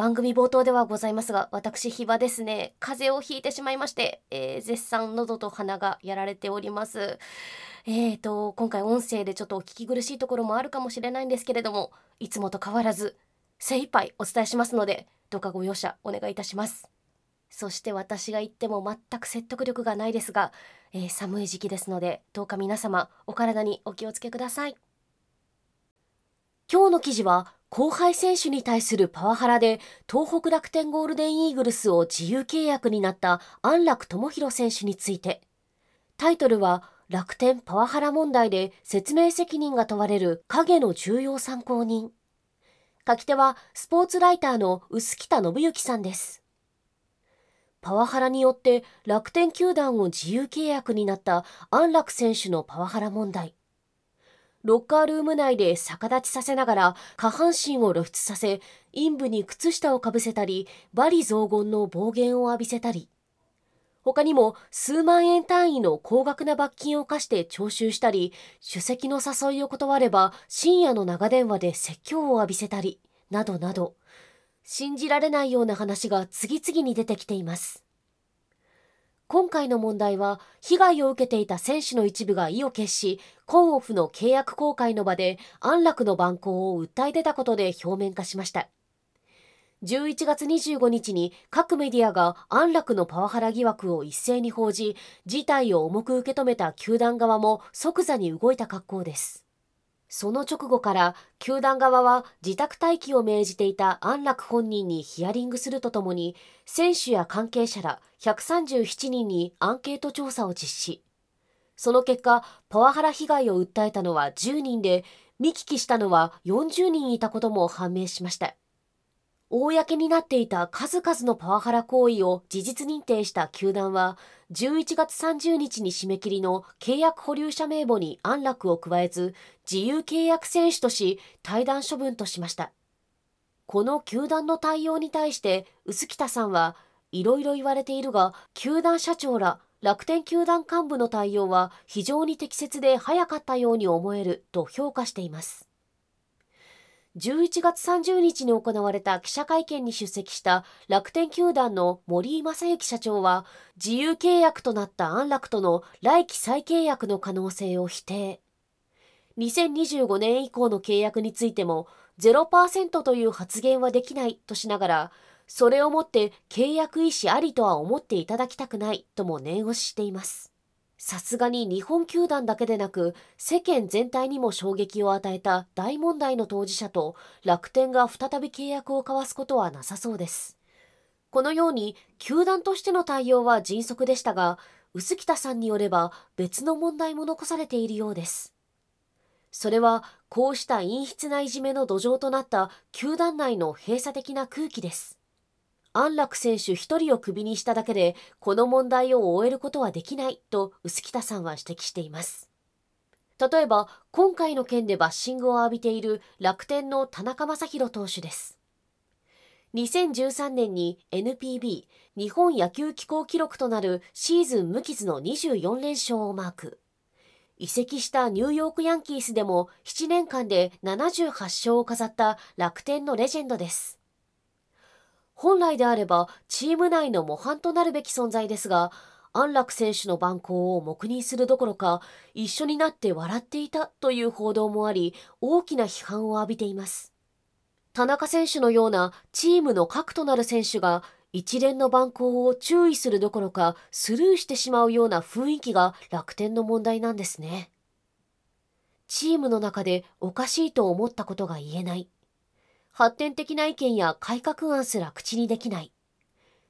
番組冒頭ではございますが私ヒバですね。風邪をひいてしまいまして、えー、絶賛喉と鼻がやられております。えーと今回音声でちょっとお聞き苦しいところもあるかもしれないんですけれどもいつもと変わらず精一杯お伝えしますのでどうかご容赦お願いいたします。そして私が言っても全く説得力がないですが、えー、寒い時期ですのでどうか皆様お体にお気をつけください。今日の記事は後輩選手に対するパワハラで東北楽天ゴールデンイーグルスを自由契約になった安楽智弘選手について。タイトルは楽天パワハラ問題で説明責任が問われる影の重要参考人。書き手はスポーツライターの臼北信之さんです。パワハラによって楽天球団を自由契約になった安楽選手のパワハラ問題。ロッカールーム内で逆立ちさせながら下半身を露出させ陰部に靴下をかぶせたり罵詈雑言の暴言を浴びせたり。他にも数万円単位の高額な罰金を課して徴収したり首席の誘いを断れば深夜の長電話で説教を浴びせたりなどなど。信じられないような話が次々に出てきています。今回の問題は被害を受けていた選手の一部が意を決しコンオフの契約公開の場で安楽の蛮行を訴え出たことで表面化しました。11月25日に各メディアが安楽のパワハラ疑惑を一斉に報じ事態を重く受け止めた球団側も即座に動いた格好です。その直後から球団側は自宅待機を命じていた安楽本人にヒアリングするとともに選手や関係者ら137人にアンケート調査を実施。その結果パワハラ被害を訴えたのは10人で見聞きしたのは40人いたことも判明しました。公になっていた数々のパワハラ行為を事実認定した球団は11月30日に締め切りの契約保留者名簿に安楽を加えず自由契約選手とし退団処分としましたこの球団の対応に対して臼北さんはいろいろ言われているが球団社長ら楽天球団幹部の対応は非常に適切で早かったように思えると評価しています11月30日に行われた記者会見に出席した楽天球団の森井正幸社長は自由契約となった安楽との来期再契約の可能性を否定。2025年以降の契約についても0%という発言はできないとしながらそれをもって契約意思ありとは思っていただきたくないとも念押ししています。さすがに日本球団だけでなく世間全体にも衝撃を与えた大問題の当事者と楽天が再び契約を交わすことはなさそうです。このように球団としての対応は迅速でしたが臼北さんによれば別の問題も残されているようです。それはこうした陰湿ないじめの土壌となった球団内の閉鎖的な空気です。安楽選手1人をクビにしただけでこの問題を終えることはできないと臼北さんは指摘しています。例えば今回の件でバッシングを浴びている楽天の田中将大投手です。2013年に NPB 日本野球機構記録となるシーズン無傷の24連勝をマーク。移籍したニューヨークヤンキースでも7年間で78勝を飾った楽天のレジェンドです。本来であればチーム内の模範となるべき存在ですが安楽選手の蛮行を黙認するどころか一緒になって笑っていたという報道もあり大きな批判を浴びています。田中選手のようなチームの核となる選手が一連の蛮行を注意するどころかスルーしてしまうような雰囲気が楽天の問題なんですね。チームの中でおかしいと思ったことが言えない。発展的な意見や改革案すら口にできない。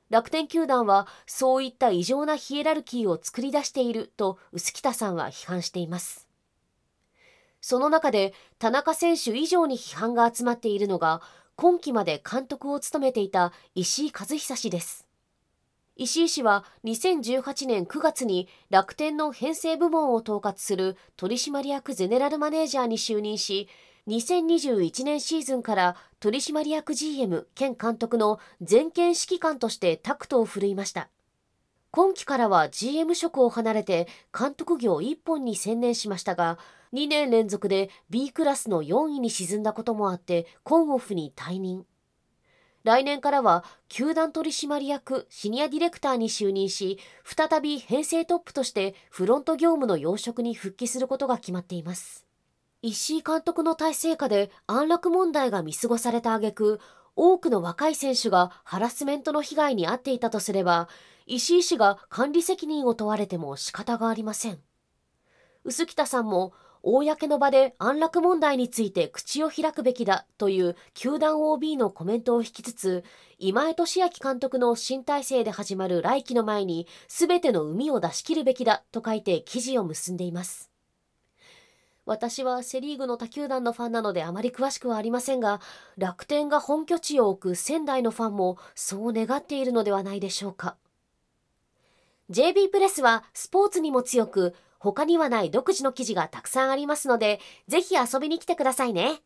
楽天球団はそういった異常なヒエラルキーを作り出していると臼北さんは批判しています。その中で田中選手以上に批判が集まっているのが今季まで監督を務めていた石井和久氏です石井氏は2018年9月に楽天の編成部門を統括する取締役ゼネラルマネージャーに就任し2021年シーズンから取締役 GM 兼監督の全権指揮官としてタクトを振るいました。今季からは GM 職を離れて監督業一本に専念しましたが2年連続で B クラスの4位に沈んだこともあってコンオフに退任。来年からは球団取締役シニアディレクターに就任し再び編成トップとしてフロント業務の要職に復帰することが決まっています。石井監督の体制下で安楽問題が見過ごされた挙句多くの若い選手がハラスメントの被害に遭っていたとすれば石井氏が管理責任を問われても仕方がありません。臼北さんも公の場で安楽問題について口を開くべきだという球団 OB のコメントを引きつつ今江俊明監督の新体制で始まる来季の前に全ての海を出し切るべきだと書いて記事を結んでいます。私はセ・リーグの他球団のファンなのであまり詳しくはありませんが楽天が本拠地を置く仙台のファンもそう願っているのではないでしょうか JB プレスはスポーツにも強く他にはない独自の記事がたくさんありますので、ぜひ遊びに来てくださいね。